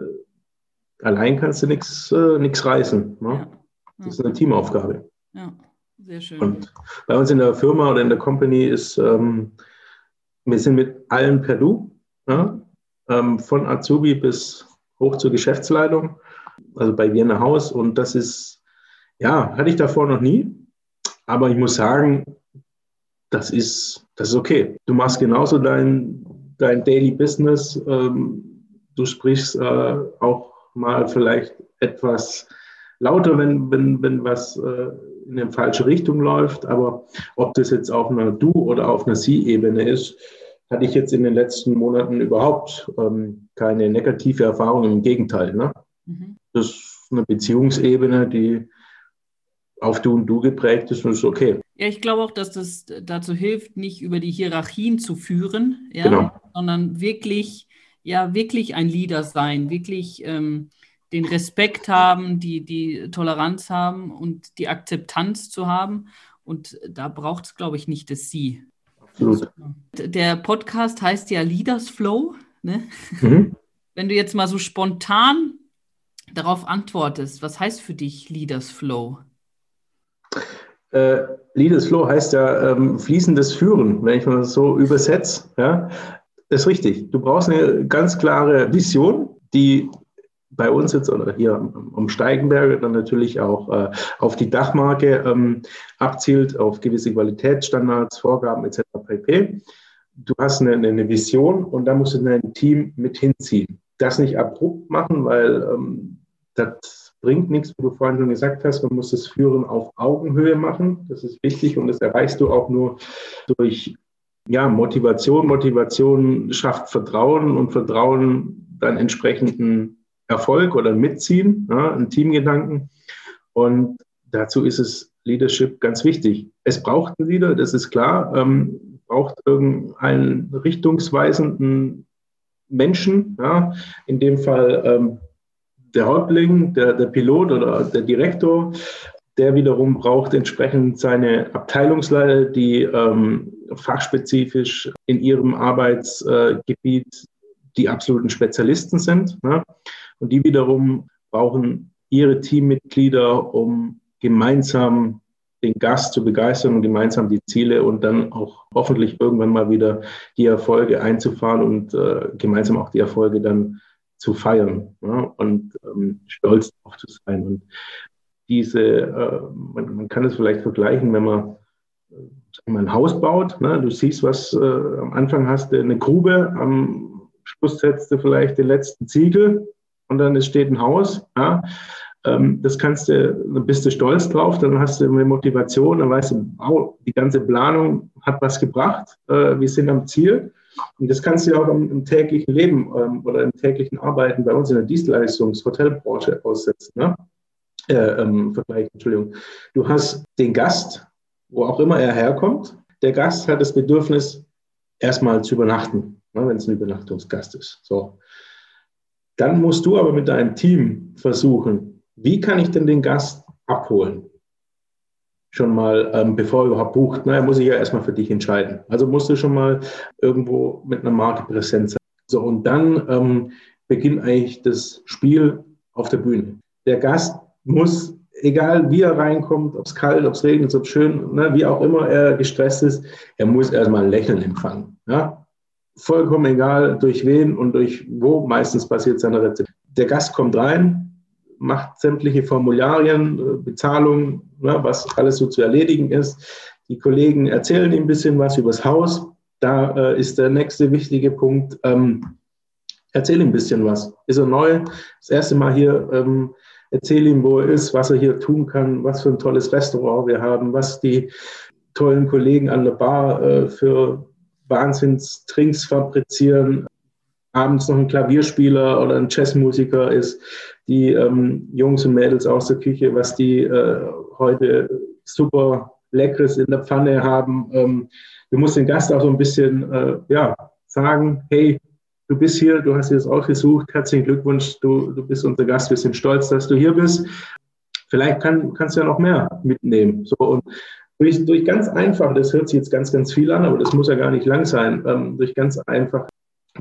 allein kannst du nichts äh, reißen. Ne? Ja. Das ist eine Teamaufgabe. Ja. Sehr schön. Und bei uns in der Firma oder in der Company ist, ähm, wir sind mit allen per Du, ja? ähm, von Azubi bis hoch zur Geschäftsleitung, also bei Vienna Haus. Und das ist, ja, hatte ich davor noch nie. Aber ich muss sagen, das ist, das ist okay. Du machst genauso dein, dein Daily Business. Ähm, du sprichst äh, auch mal vielleicht etwas lauter, wenn, wenn, wenn was äh, in eine falsche Richtung läuft. Aber ob das jetzt auf einer Du- oder auf einer Sie-Ebene ist, hatte ich jetzt in den letzten Monaten überhaupt ähm, keine negative Erfahrung. Im Gegenteil. Ne? Mhm. Das ist eine Beziehungsebene, die auf Du und Du geprägt ist und ist okay. Ja, ich glaube auch, dass das dazu hilft, nicht über die Hierarchien zu führen, ja, genau. sondern wirklich, ja, wirklich ein Leader sein, wirklich ähm, den Respekt haben, die, die Toleranz haben und die Akzeptanz zu haben Und da braucht es, glaube ich, nicht das Sie. Absolut. Der Podcast heißt ja Leaders Flow. Ne? Mhm. Wenn du jetzt mal so spontan darauf antwortest, was heißt für dich Leaders Flow? Äh, Leaders Flow heißt ja ähm, fließendes Führen, wenn ich mal so übersetze. Ja? Das ist richtig. Du brauchst eine ganz klare Vision, die bei uns jetzt oder hier am Steigenberg dann natürlich auch äh, auf die Dachmarke ähm, abzielt, auf gewisse Qualitätsstandards, Vorgaben etc. pp. Du hast eine, eine, Vision und da musst du dein Team mit hinziehen. Das nicht abrupt machen, weil ähm, das bringt nichts, wie du vorhin schon gesagt hast. Man muss das Führen auf Augenhöhe machen. Das ist wichtig und das erreichst du auch nur durch ja, Motivation. Motivation schafft Vertrauen und Vertrauen dann entsprechenden Erfolg oder Mitziehen, ja, einen Teamgedanken. Und dazu ist es Leadership ganz wichtig. Es braucht einen Leader, das ist klar, ähm, braucht irgendeinen richtungsweisenden Menschen, ja, in dem Fall ähm, der Häuptling, der, der Pilot oder der Direktor, der wiederum braucht entsprechend seine Abteilungsleiter, die ähm, fachspezifisch in ihrem Arbeitsgebiet die absoluten Spezialisten sind. Ne? Und die wiederum brauchen ihre Teammitglieder, um gemeinsam den Gast zu begeistern und gemeinsam die Ziele und dann auch hoffentlich irgendwann mal wieder die Erfolge einzufahren und äh, gemeinsam auch die Erfolge dann zu feiern ja, und ähm, stolz darauf zu sein. Und diese, äh, man, man, kann es vielleicht vergleichen, wenn man äh, mal ein Haus baut, ne? du siehst, was äh, am Anfang hast du eine Grube, am Schluss setzt du vielleicht den letzten Ziegel und dann steht ein Haus. Ja, ähm, das kannst du, dann bist du stolz drauf, dann hast du eine Motivation, dann weißt du, wow, die ganze Planung hat was gebracht, äh, wir sind am Ziel. Und das kannst du auch im, im täglichen Leben ähm, oder im täglichen Arbeiten bei uns in der Dienstleistungs-Hotelbranche aussetzen. Ne? Äh, ähm, Vergleich, Entschuldigung. Du hast den Gast, wo auch immer er herkommt. Der Gast hat das Bedürfnis, erstmal zu übernachten, ne, wenn es ein Übernachtungsgast ist. So. Dann musst du aber mit deinem Team versuchen, wie kann ich denn den Gast abholen? Schon mal, ähm, bevor er überhaupt bucht, naja, muss ich ja erstmal für dich entscheiden. Also musst du schon mal irgendwo mit einer Marke präsent sein. So, und dann ähm, beginnt eigentlich das Spiel auf der Bühne. Der Gast muss, egal wie er reinkommt, ob es kalt, ob es regnet, ob es schön, ne, wie auch immer er gestresst ist, er muss erstmal ein Lächeln empfangen. Ja? Vollkommen egal durch wen und durch wo, meistens passiert seine Rezeption. Der Gast kommt rein, macht sämtliche Formularien, äh, Bezahlung, ne, was alles so zu erledigen ist. Die Kollegen erzählen ihm ein bisschen was übers Haus. Da äh, ist der nächste wichtige Punkt. Ähm, erzähl ihm ein bisschen was. Ist er neu? Das erste Mal hier. Ähm, erzähl ihm, wo er ist, was er hier tun kann, was für ein tolles Restaurant wir haben, was die tollen Kollegen an der Bar äh, für Wahnsinnstrinks fabrizieren, abends noch ein Klavierspieler oder ein Jazzmusiker ist, die ähm, Jungs und Mädels aus der Küche, was die äh, heute super Leckeres in der Pfanne haben. Ähm, du musst den Gast auch so ein bisschen äh, ja, sagen, hey, du bist hier, du hast dir das ausgesucht, herzlichen Glückwunsch, du, du bist unser Gast, wir sind stolz, dass du hier bist. Vielleicht kann, kannst du ja noch mehr mitnehmen. So, und durch, durch ganz einfach, das hört sich jetzt ganz, ganz viel an, aber das muss ja gar nicht lang sein, ähm, durch ganz einfach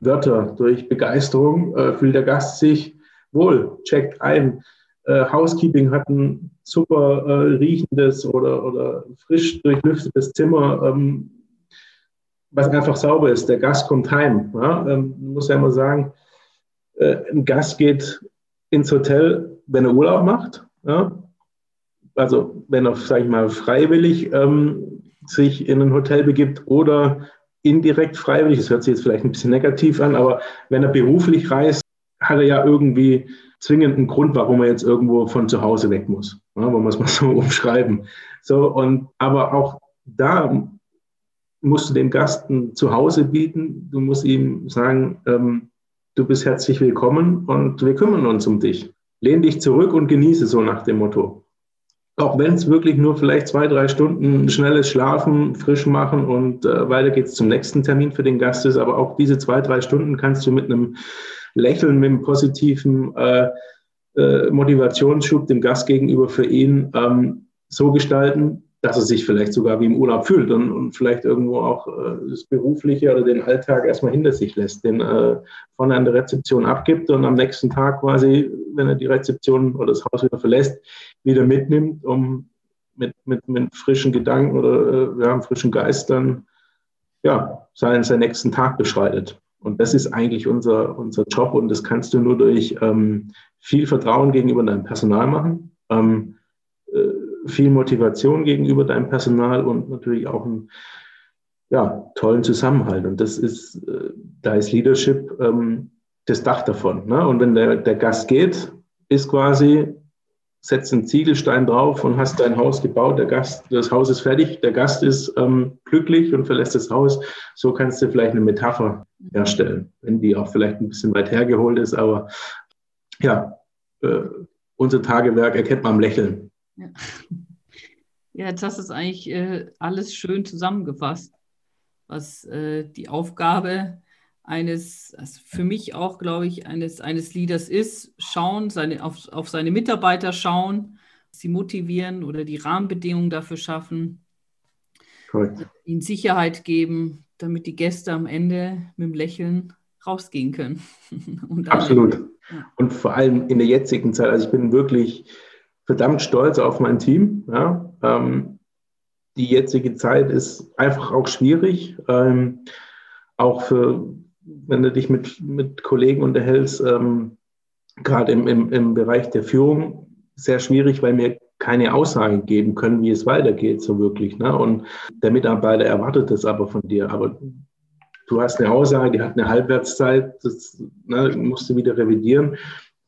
Wörter, durch Begeisterung äh, fühlt der Gast sich wohl, checkt ein. Äh, Housekeeping hat ein super äh, riechendes oder, oder frisch durchlüftetes Zimmer, ähm, was einfach sauber ist. Der Gast kommt heim. Ja? Ähm, muss ja immer sagen, äh, ein Gast geht ins Hotel, wenn er Urlaub macht. Ja? Also wenn er, sage ich mal, freiwillig ähm, sich in ein Hotel begibt oder indirekt freiwillig, das hört sich jetzt vielleicht ein bisschen negativ an, aber wenn er beruflich reist, hat er ja irgendwie zwingend einen Grund, warum er jetzt irgendwo von zu Hause weg muss. Ja, wollen wir es mal so umschreiben. So, und, aber auch da musst du dem Gast ein Zuhause bieten. Du musst ihm sagen, ähm, du bist herzlich willkommen und wir kümmern uns um dich. Lehn dich zurück und genieße so nach dem Motto auch wenn es wirklich nur vielleicht zwei, drei Stunden schnelles Schlafen, frisch machen und äh, weiter geht's zum nächsten Termin für den Gast ist. Aber auch diese zwei, drei Stunden kannst du mit einem Lächeln, mit einem positiven äh, äh, Motivationsschub dem Gast gegenüber für ihn ähm, so gestalten, dass er sich vielleicht sogar wie im Urlaub fühlt und, und vielleicht irgendwo auch äh, das Berufliche oder den Alltag erstmal hinter sich lässt, den äh, vorne an der Rezeption abgibt und am nächsten Tag quasi, wenn er die Rezeption oder das Haus wieder verlässt, wieder mitnimmt, um mit, mit, mit frischen Gedanken oder äh, ja, frischen Geist dann ja, seinen, seinen nächsten Tag beschreitet. Und das ist eigentlich unser, unser Job und das kannst du nur durch ähm, viel Vertrauen gegenüber deinem Personal machen. Ähm, äh, viel Motivation gegenüber deinem Personal und natürlich auch einen ja, tollen Zusammenhalt. Und das ist, äh, da ist Leadership ähm, das Dach davon. Ne? Und wenn der, der Gast geht, ist quasi, setzt einen Ziegelstein drauf und hast dein Haus gebaut, der Gast, das Haus ist fertig, der Gast ist ähm, glücklich und verlässt das Haus. So kannst du vielleicht eine Metapher herstellen, wenn die auch vielleicht ein bisschen weit hergeholt ist, aber ja, äh, unser Tagewerk erkennt man am Lächeln. Ja. ja, jetzt hast du es eigentlich äh, alles schön zusammengefasst, was äh, die Aufgabe eines, also für mich auch, glaube ich, eines, eines Leaders ist, schauen, seine, auf, auf seine Mitarbeiter schauen, sie motivieren oder die Rahmenbedingungen dafür schaffen, Correct. ihnen Sicherheit geben, damit die Gäste am Ende mit dem Lächeln rausgehen können. Absolut. Ja. Und vor allem in der jetzigen Zeit, also ich bin wirklich verdammt stolz auf mein Team. Ja. Ähm, die jetzige Zeit ist einfach auch schwierig. Ähm, auch für, wenn du dich mit, mit Kollegen unterhältst, ähm, gerade im, im, im Bereich der Führung, sehr schwierig, weil wir keine Aussage geben können, wie es weitergeht, so wirklich. Ne? Und der Mitarbeiter erwartet das aber von dir. Aber du hast eine Aussage, die hat eine Halbwertszeit, das ne, musst du wieder revidieren.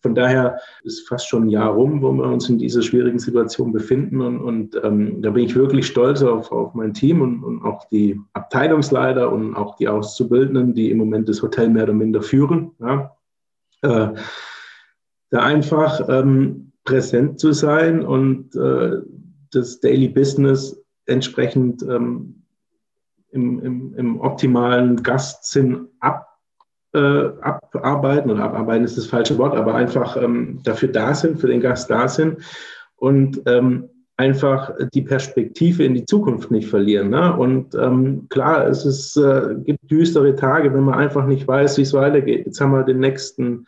Von daher ist fast schon ein Jahr rum, wo wir uns in dieser schwierigen Situation befinden. Und, und ähm, da bin ich wirklich stolz auf, auf mein Team und, und, auch die Abteilungsleiter und auch die Auszubildenden, die im Moment das Hotel mehr oder minder führen. Ja. Äh, da einfach ähm, präsent zu sein und äh, das Daily Business entsprechend ähm, im, im, im optimalen Gastsinn ab, äh, abarbeiten oder abarbeiten ist das falsche Wort, aber einfach ähm, dafür da sind, für den Gast da sind und ähm, einfach die Perspektive in die Zukunft nicht verlieren. Ne? Und ähm, klar, es ist, äh, gibt düstere Tage, wenn man einfach nicht weiß, wie es weitergeht. Jetzt haben wir den nächsten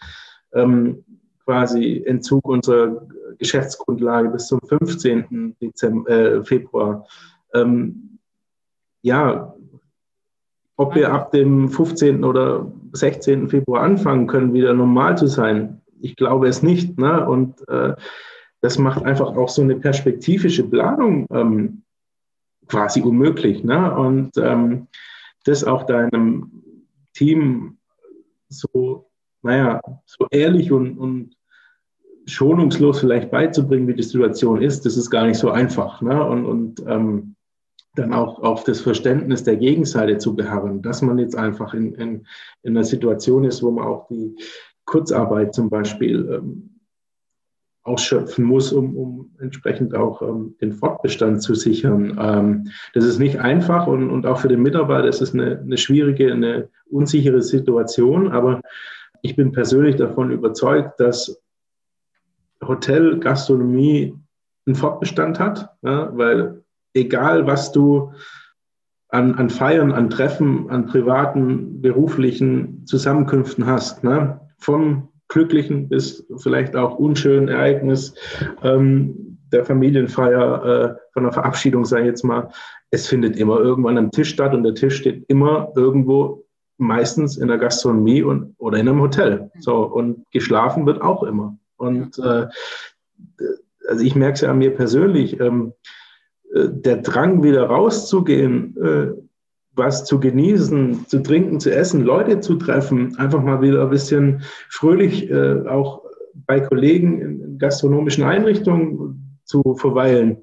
ähm, quasi Entzug unserer Geschäftsgrundlage bis zum 15. Dezember, äh, Februar. Ähm, ja, ob wir ab dem 15. oder 16. Februar anfangen können, wieder normal zu sein, ich glaube es nicht. Ne? Und äh, das macht einfach auch so eine perspektivische Planung ähm, quasi unmöglich. Ne? Und ähm, das auch deinem Team so, naja, so ehrlich und, und schonungslos vielleicht beizubringen, wie die Situation ist, das ist gar nicht so einfach. Ne? Und, und ähm, dann auch auf das Verständnis der Gegenseite zu beharren, dass man jetzt einfach in, in, in einer Situation ist, wo man auch die Kurzarbeit zum Beispiel ähm, ausschöpfen muss, um, um entsprechend auch ähm, den Fortbestand zu sichern. Ähm, das ist nicht einfach und, und auch für den Mitarbeiter ist es eine, eine schwierige, eine unsichere Situation, aber ich bin persönlich davon überzeugt, dass Hotel, Gastronomie einen Fortbestand hat, ja, weil egal was du an, an Feiern, an Treffen, an privaten, beruflichen Zusammenkünften hast, ne? vom glücklichen bis vielleicht auch unschönen Ereignis ähm, der Familienfeier, äh, von der Verabschiedung, sage ich jetzt mal, es findet immer irgendwann am Tisch statt und der Tisch steht immer irgendwo meistens in der Gastronomie und, oder in einem Hotel. So, und geschlafen wird auch immer. Und äh, also ich merke es ja an mir persönlich, ähm, äh, der Drang, wieder rauszugehen, äh, was zu genießen, zu trinken, zu essen, Leute zu treffen, einfach mal wieder ein bisschen fröhlich äh, auch bei Kollegen in gastronomischen Einrichtungen zu verweilen.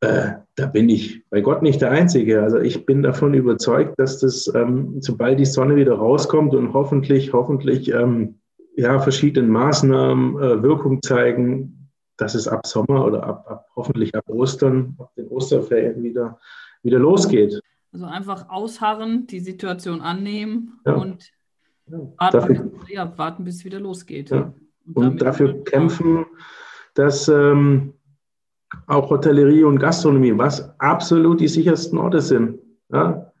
da bin ich bei Gott nicht der Einzige. Also ich bin davon überzeugt, dass das, ähm, sobald die Sonne wieder rauskommt und hoffentlich, hoffentlich ähm, ja, verschiedene Maßnahmen Wirkung zeigen, dass es ab Sommer oder ab, ab hoffentlich ab Ostern, ab den Osterferien wieder, wieder losgeht. Also einfach ausharren, die Situation annehmen ja. und ja. Warten, dafür, bis, ja, warten, bis es wieder losgeht. Und, und dafür kämpfen, dass ähm, auch Hotellerie und Gastronomie, was absolut die sichersten Orte sind. Ja?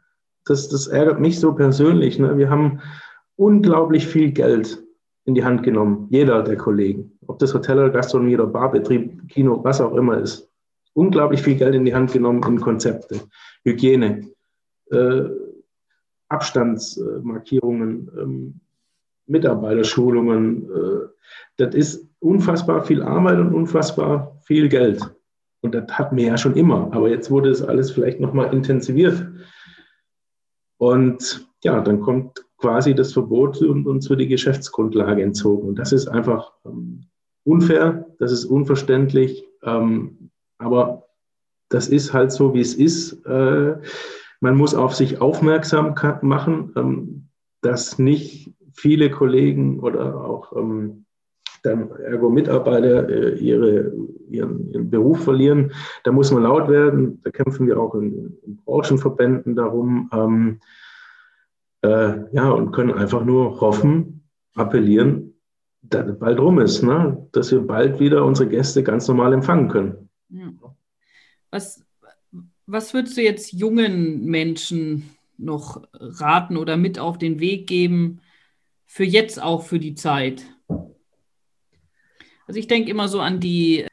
Das, das ärgert mich so persönlich. Ne? Wir haben unglaublich viel Geld in die Hand genommen, jeder der Kollegen, ob das Hotel oder Gastronomie oder Barbetrieb, Kino, was auch immer ist. Unglaublich viel Geld in die Hand genommen in Konzepte, Hygiene, äh, Abstandsmarkierungen, ähm, Mitarbeiterschulungen. Äh, das ist unfassbar viel Arbeit und unfassbar viel Geld. Und das hatten wir ja schon immer. Aber jetzt wurde es alles vielleicht nochmal intensiviert. Und ja, dann kommt quasi das Verbot und uns wird die Geschäftsgrundlage entzogen. Und das ist einfach ähm, unfair, das ist unverständlich. Ähm, aber das ist halt so, wie es ist. Äh, man muss auf sich aufmerksam machen, ähm, dass nicht viele Kollegen oder auch ähm, dann ergo Mitarbeiter äh, ihre, ihren, ihren, Beruf verlieren. Da muss man laut werden. Da kämpfen wir auch in, in Branchenverbänden darum. Ähm, äh, ja, und können einfach nur hoffen, appellieren, es bald rum ist, ne? dass wir bald wieder unsere Gäste ganz normal empfangen können. Was, was würdest du jetzt jungen Menschen noch raten oder mit auf den Weg geben, für jetzt auch für die Zeit? Also ich denke immer so an die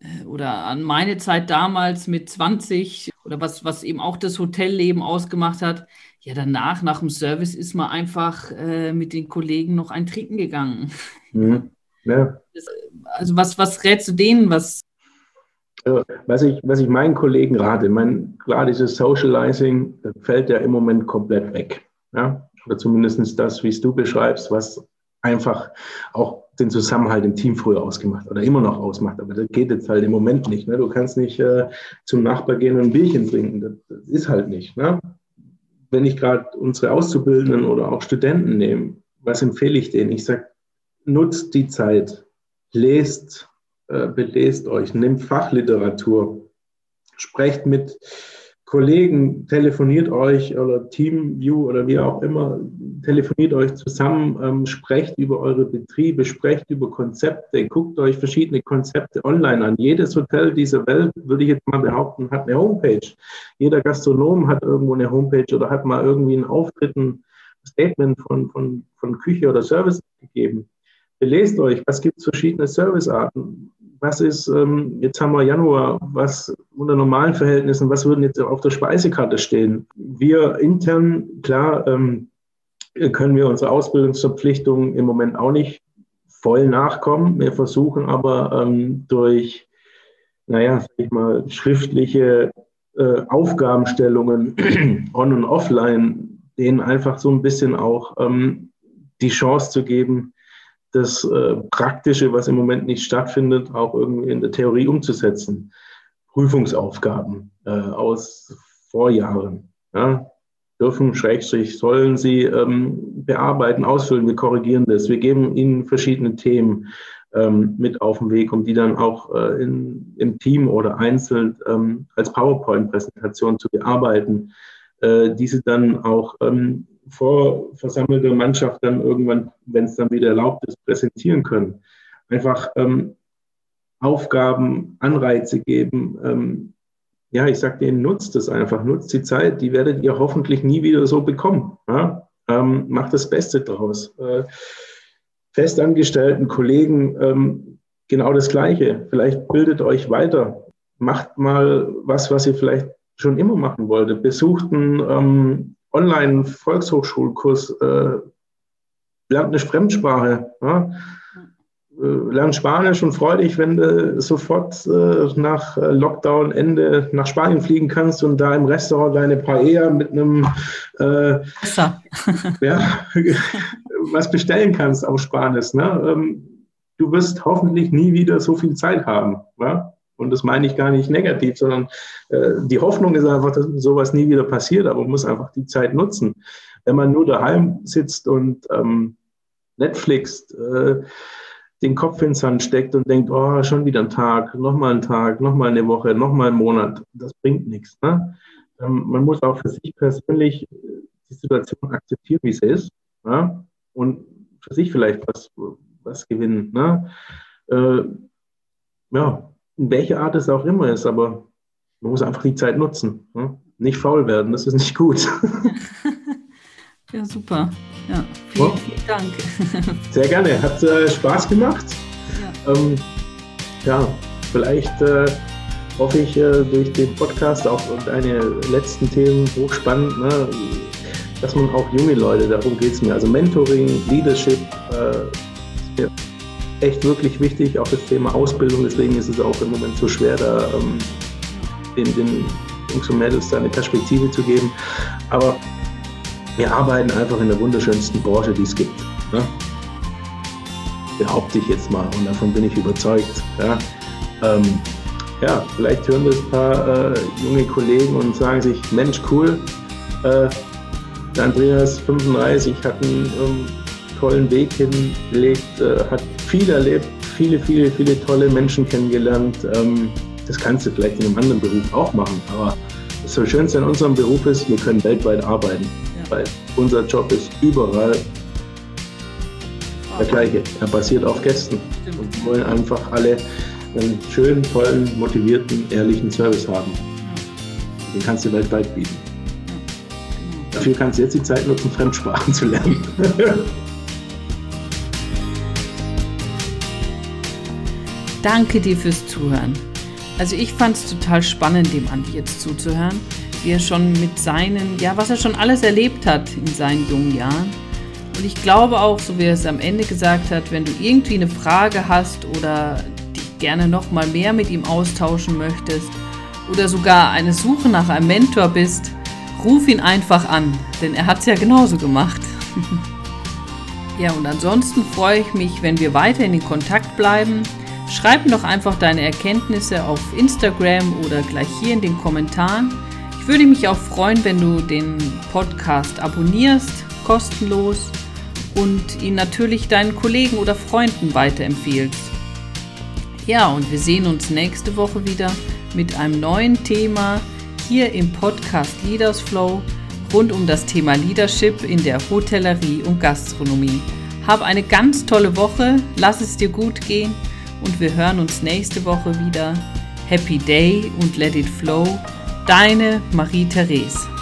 äh, oder an meine Zeit damals mit 20 oder was, was eben auch das Hotelleben ausgemacht hat. Ja, danach, nach dem Service, ist man einfach äh, mit den Kollegen noch ein Trinken gegangen. Mhm. Ja. Das, also was, was rätst du denen? Was, was ich, was ich meinen Kollegen rate, mein, klar, dieses Socializing fällt ja im Moment komplett weg. Ja? Oder zumindest das, wie es du beschreibst, was einfach auch den Zusammenhalt im Team früher ausgemacht oder immer noch ausmacht. Aber das geht jetzt halt im Moment nicht. Ne? Du kannst nicht äh, zum Nachbar gehen und ein Bierchen trinken. Das, das ist halt nicht. Ne? Wenn ich gerade unsere Auszubildenden oder auch Studenten nehme, was empfehle ich denen? Ich sage, nutzt die Zeit, lest äh, belest euch, nehmt Fachliteratur, sprecht mit Kollegen, telefoniert euch oder Teamview oder wie auch immer, telefoniert euch zusammen, ähm, sprecht über eure Betriebe, sprecht über Konzepte, guckt euch verschiedene Konzepte online an. Jedes Hotel dieser Welt, würde ich jetzt mal behaupten, hat eine Homepage. Jeder Gastronom hat irgendwo eine Homepage oder hat mal irgendwie einen Auftritt, ein Statement von, von, von Küche oder Service gegeben. Belest euch, was gibt es verschiedene Servicearten? Was ist, ähm, jetzt haben wir Januar, was unter normalen Verhältnissen, was würden jetzt auf der Speisekarte stehen? Wir intern, klar, ähm, können wir unsere Ausbildungsverpflichtungen im Moment auch nicht voll nachkommen. Wir versuchen aber ähm, durch, naja, sag ich mal, schriftliche äh, Aufgabenstellungen on und offline, denen einfach so ein bisschen auch ähm, die Chance zu geben, das äh, Praktische, was im Moment nicht stattfindet, auch irgendwie in der Theorie umzusetzen. Prüfungsaufgaben äh, aus Vorjahren ja, dürfen, Schrägstrich, sollen sie ähm, bearbeiten, ausfüllen. Wir korrigieren das. Wir geben ihnen verschiedene Themen ähm, mit auf den Weg, um die dann auch äh, in, im Team oder einzeln ähm, als PowerPoint-Präsentation zu bearbeiten. Äh, diese dann auch ähm, vor versammelter Mannschaft dann irgendwann, wenn es dann wieder erlaubt ist, präsentieren können. Einfach ähm, Aufgaben, Anreize geben. Ähm, ja, ich sage denen, nutzt es einfach, nutzt die Zeit, die werdet ihr hoffentlich nie wieder so bekommen. Ja? Ähm, macht das Beste draus. Äh, festangestellten Kollegen ähm, genau das Gleiche. Vielleicht bildet euch weiter. Macht mal was, was ihr vielleicht schon immer machen wolltet. Besucht einen ähm, Online-Volkshochschulkurs, äh, lernt eine Fremdsprache, ja? äh, lernt Spanisch und freu dich, wenn du sofort äh, nach Lockdown-Ende nach Spanien fliegen kannst und da im Restaurant deine Paella mit einem äh, ja, was bestellen kannst auf Spanisch. Ne? Ähm, du wirst hoffentlich nie wieder so viel Zeit haben. Ja? Und das meine ich gar nicht negativ, sondern äh, die Hoffnung ist einfach, dass sowas nie wieder passiert, aber man muss einfach die Zeit nutzen. Wenn man nur daheim sitzt und ähm, Netflix äh, den Kopf ins Sand steckt und denkt, oh, schon wieder ein Tag, nochmal ein Tag, nochmal eine Woche, nochmal einen Monat, das bringt nichts. Ne? Ähm, man muss auch für sich persönlich äh, die Situation akzeptieren, wie sie ist, ja? und für sich vielleicht was, was gewinnen. Ne? Äh, ja, in welcher Art es auch immer ist, aber man muss einfach die Zeit nutzen. Ne? Nicht faul werden, das ist nicht gut. ja, super. Ja, vielen, oh. vielen Dank. Sehr gerne, hat äh, Spaß gemacht. Ja, ähm, ja vielleicht äh, hoffe ich äh, durch den Podcast auch und deine letzten Themen hochspannend, ne, dass man auch junge Leute, darum geht es mir, also Mentoring, Leadership, äh, echt wirklich wichtig, auch das Thema Ausbildung, deswegen ist es auch im Moment so schwer, da ähm, den, den Jungs und Mädels da eine Perspektive zu geben. Aber wir arbeiten einfach in der wunderschönsten Branche, die es gibt. Ne? Behaupte ich jetzt mal und davon bin ich überzeugt. Ja, ähm, ja vielleicht hören das ein paar äh, junge Kollegen und sagen sich, Mensch, cool, äh, der Andreas 35 hat einen ähm, tollen Weg hingelegt, äh, hat viel erlebt, viele, viele, viele tolle Menschen kennengelernt. Ähm, das kannst du vielleicht in einem anderen Beruf auch machen, aber das Schönste an unserem Beruf ist, wir können weltweit arbeiten, ja. weil unser Job ist überall der gleiche. Er basiert auf Gästen Stimmt. und wir wollen einfach alle einen schönen, tollen, motivierten, ehrlichen Service haben. Den kannst du weltweit bieten. Dafür kannst du jetzt die Zeit nutzen, Fremdsprachen zu lernen. Danke dir fürs Zuhören. Also ich fand es total spannend, dem Andi jetzt zuzuhören, wie er schon mit seinen, ja, was er schon alles erlebt hat in seinen jungen Jahren. Und ich glaube auch, so wie er es am Ende gesagt hat, wenn du irgendwie eine Frage hast oder dich gerne noch mal mehr mit ihm austauschen möchtest oder sogar eine Suche nach einem Mentor bist, ruf ihn einfach an, denn er hat es ja genauso gemacht. ja, und ansonsten freue ich mich, wenn wir weiter in Kontakt bleiben. Schreib mir doch einfach deine Erkenntnisse auf Instagram oder gleich hier in den Kommentaren. Ich würde mich auch freuen, wenn du den Podcast abonnierst, kostenlos, und ihn natürlich deinen Kollegen oder Freunden weiterempfiehlst. Ja, und wir sehen uns nächste Woche wieder mit einem neuen Thema hier im Podcast Leaders Flow rund um das Thema Leadership in der Hotellerie und Gastronomie. Hab eine ganz tolle Woche, lass es dir gut gehen und wir hören uns nächste Woche wieder. Happy Day und Let It Flow. Deine Marie-Therese.